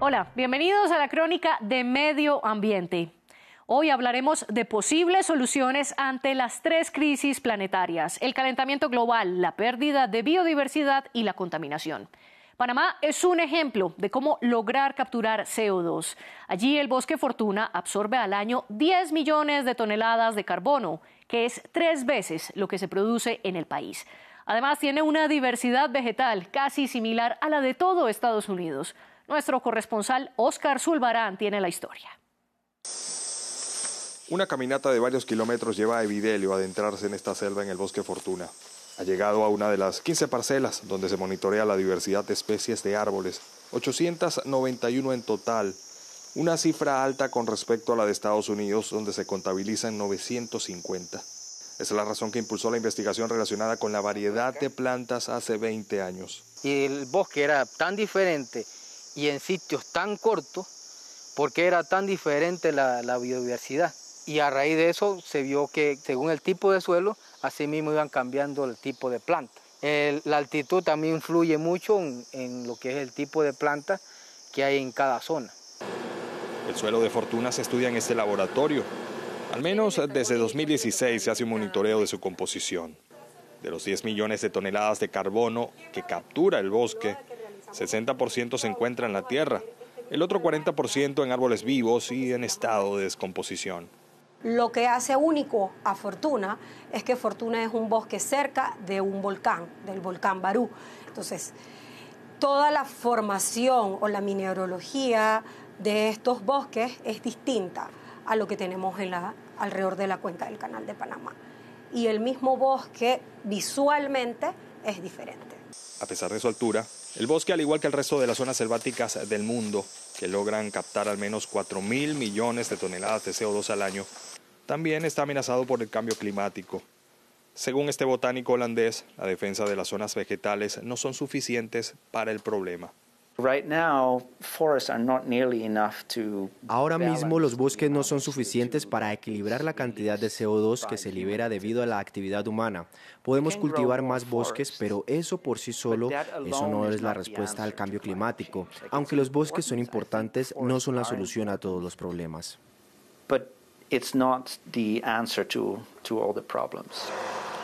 Hola, bienvenidos a la crónica de Medio Ambiente. Hoy hablaremos de posibles soluciones ante las tres crisis planetarias, el calentamiento global, la pérdida de biodiversidad y la contaminación. Panamá es un ejemplo de cómo lograr capturar CO2. Allí el bosque Fortuna absorbe al año 10 millones de toneladas de carbono, que es tres veces lo que se produce en el país. Además, tiene una diversidad vegetal casi similar a la de todo Estados Unidos. Nuestro corresponsal Oscar Zulbarán tiene la historia. Una caminata de varios kilómetros lleva a Evidelio a adentrarse en esta selva en el bosque Fortuna. Ha llegado a una de las 15 parcelas donde se monitorea la diversidad de especies de árboles, 891 en total, una cifra alta con respecto a la de Estados Unidos, donde se contabilizan 950. Esa es la razón que impulsó la investigación relacionada con la variedad de plantas hace 20 años. Y el bosque era tan diferente y en sitios tan cortos porque era tan diferente la, biodiversidad. Y a raíz de eso se vio que según el tipo de suelo, así mismo iban cambiando el tipo de planta. la altitud también influye mucho en, lo que es el tipo de planta que hay en cada zona. El suelo de fortuna se estudia en este laboratorio. Al menos desde 2016 se hace un monitoreo de su composición. De los 10 millones de toneladas de carbono que captura el bosque, 60% se encuentra en la tierra, el otro 40% en árboles vivos y en estado de descomposición. Lo que hace único a Fortuna es que Fortuna es un bosque cerca de un volcán, del volcán Barú. Entonces, toda la formación o la mineralogía de estos bosques es distinta a lo que tenemos en la, alrededor de la cuenca del Canal de Panamá. Y el mismo bosque visualmente es diferente. A pesar de su altura, el bosque, al igual que el resto de las zonas selváticas del mundo, que logran captar al menos 4 mil millones de toneladas de CO2 al año, también está amenazado por el cambio climático. Según este botánico holandés, la defensa de las zonas vegetales no son suficientes para el problema. Ahora mismo los bosques no son suficientes para equilibrar la cantidad de CO2 que se libera debido a la actividad humana. Podemos cultivar más bosques, pero eso por sí solo, eso no es la respuesta al cambio climático. Aunque los bosques son importantes, no son la solución a todos los problemas.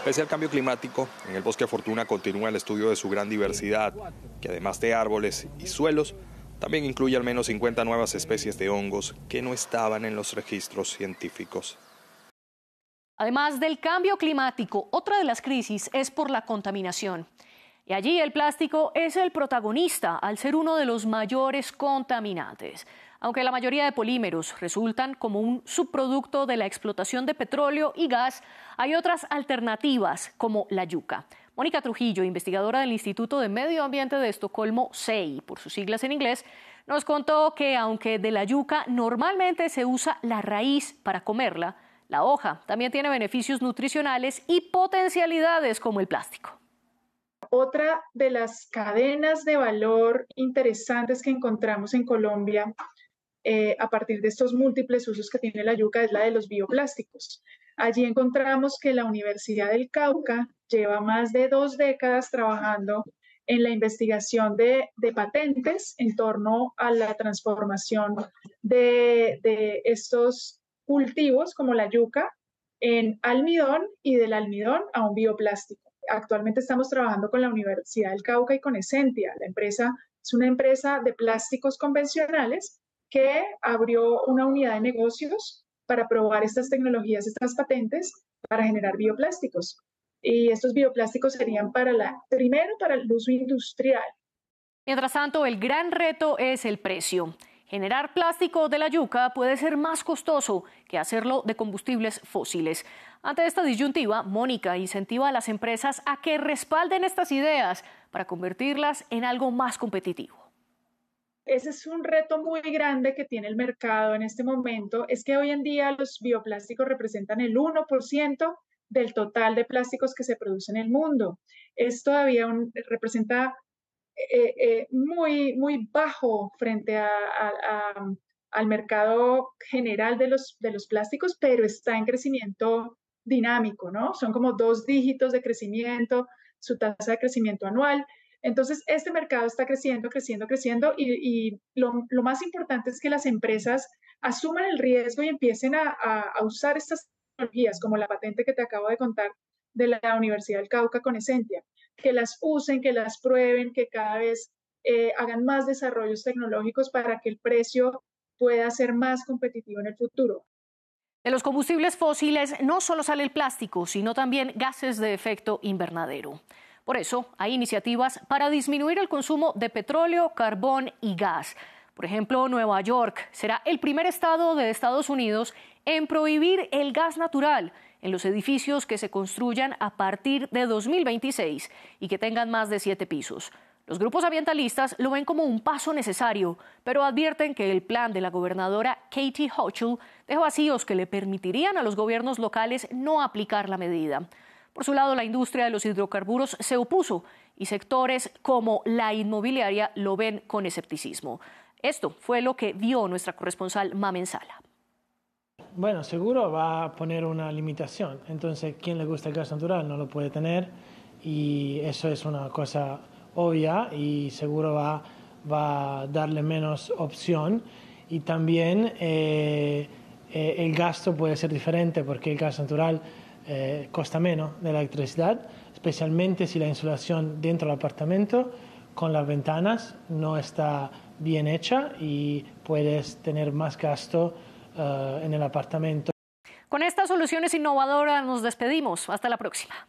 Pese al cambio climático, en el bosque Fortuna continúa el estudio de su gran diversidad, que además de árboles y suelos, también incluye al menos 50 nuevas especies de hongos que no estaban en los registros científicos. Además del cambio climático, otra de las crisis es por la contaminación. Y allí el plástico es el protagonista al ser uno de los mayores contaminantes aunque la mayoría de polímeros resultan como un subproducto de la explotación de petróleo y gas, hay otras alternativas como la yuca. Mónica Trujillo, investigadora del Instituto de Medio Ambiente de Estocolmo, SEI, por sus siglas en inglés, nos contó que aunque de la yuca normalmente se usa la raíz para comerla, la hoja también tiene beneficios nutricionales y potencialidades como el plástico. Otra de las cadenas de valor interesantes que encontramos en Colombia eh, a partir de estos múltiples usos que tiene la yuca es la de los bioplásticos. Allí encontramos que la Universidad del Cauca lleva más de dos décadas trabajando en la investigación de, patentes en torno a la transformación de, de, estos cultivos como la yuca en almidón y del almidón a un bioplástico. Actualmente estamos trabajando con la Universidad del Cauca y con Essentia. La empresa es una empresa de plásticos convencionales que abrió una unidad de negocios para probar estas tecnologías, estas patentes para generar bioplásticos. Y estos bioplásticos serían para la, primero para el uso industrial. Mientras tanto, el gran reto es el precio. Generar plástico de la yuca puede ser más costoso que hacerlo de combustibles fósiles. Ante esta disyuntiva, Mónica incentiva a las empresas a que respalden estas ideas para convertirlas en algo más competitivo. Ese es un reto muy grande que tiene el mercado en este momento, es que hoy en día los bioplásticos representan el 1% del total de plásticos que se produce en el mundo. Es todavía un, representa eh, eh, muy, muy bajo frente al mercado general de los, de los plásticos, pero está en crecimiento dinámico, ¿no? Son como dos dígitos de crecimiento, su tasa de crecimiento anual. Entonces, este mercado está creciendo, creciendo, creciendo y, lo, más importante es que las empresas asuman el riesgo y empiecen a, usar estas tecnologías, como la patente que te acabo de contar de la Universidad del Cauca con Essentia, que las usen, que las prueben, que cada vez eh, hagan más desarrollos tecnológicos para que el precio pueda ser más competitivo en el futuro. De los combustibles fósiles no solo sale el plástico, sino también gases de efecto invernadero. Por eso hay iniciativas para disminuir el consumo de petróleo, carbón y gas. Por ejemplo, Nueva York será el primer estado de Estados Unidos en prohibir el gas natural en los edificios que se construyan a partir de 2026 y que tengan más de siete pisos. Los grupos ambientalistas lo ven como un paso necesario, pero advierten que el plan de la gobernadora Katie Hochul deja vacíos que le permitirían a los gobiernos locales no aplicar la medida. Por su lado, la industria de los hidrocarburos se opuso y sectores como la inmobiliaria lo ven con escepticismo. Esto fue lo que vio nuestra corresponsal Mamen Sala. Bueno, seguro va a poner una limitación. Entonces, quien le gusta el gas natural no lo puede tener y eso es una cosa obvia y seguro va, va a darle menos opción. Y también eh, eh, el gasto puede ser diferente porque el gas natural eh, costa menos de la electricidad, especialmente si la insulación dentro del apartamento con las ventanas no está bien hecha y puedes tener más gasto en el apartamento. Con estas soluciones innovadoras nos despedimos. Hasta la próxima.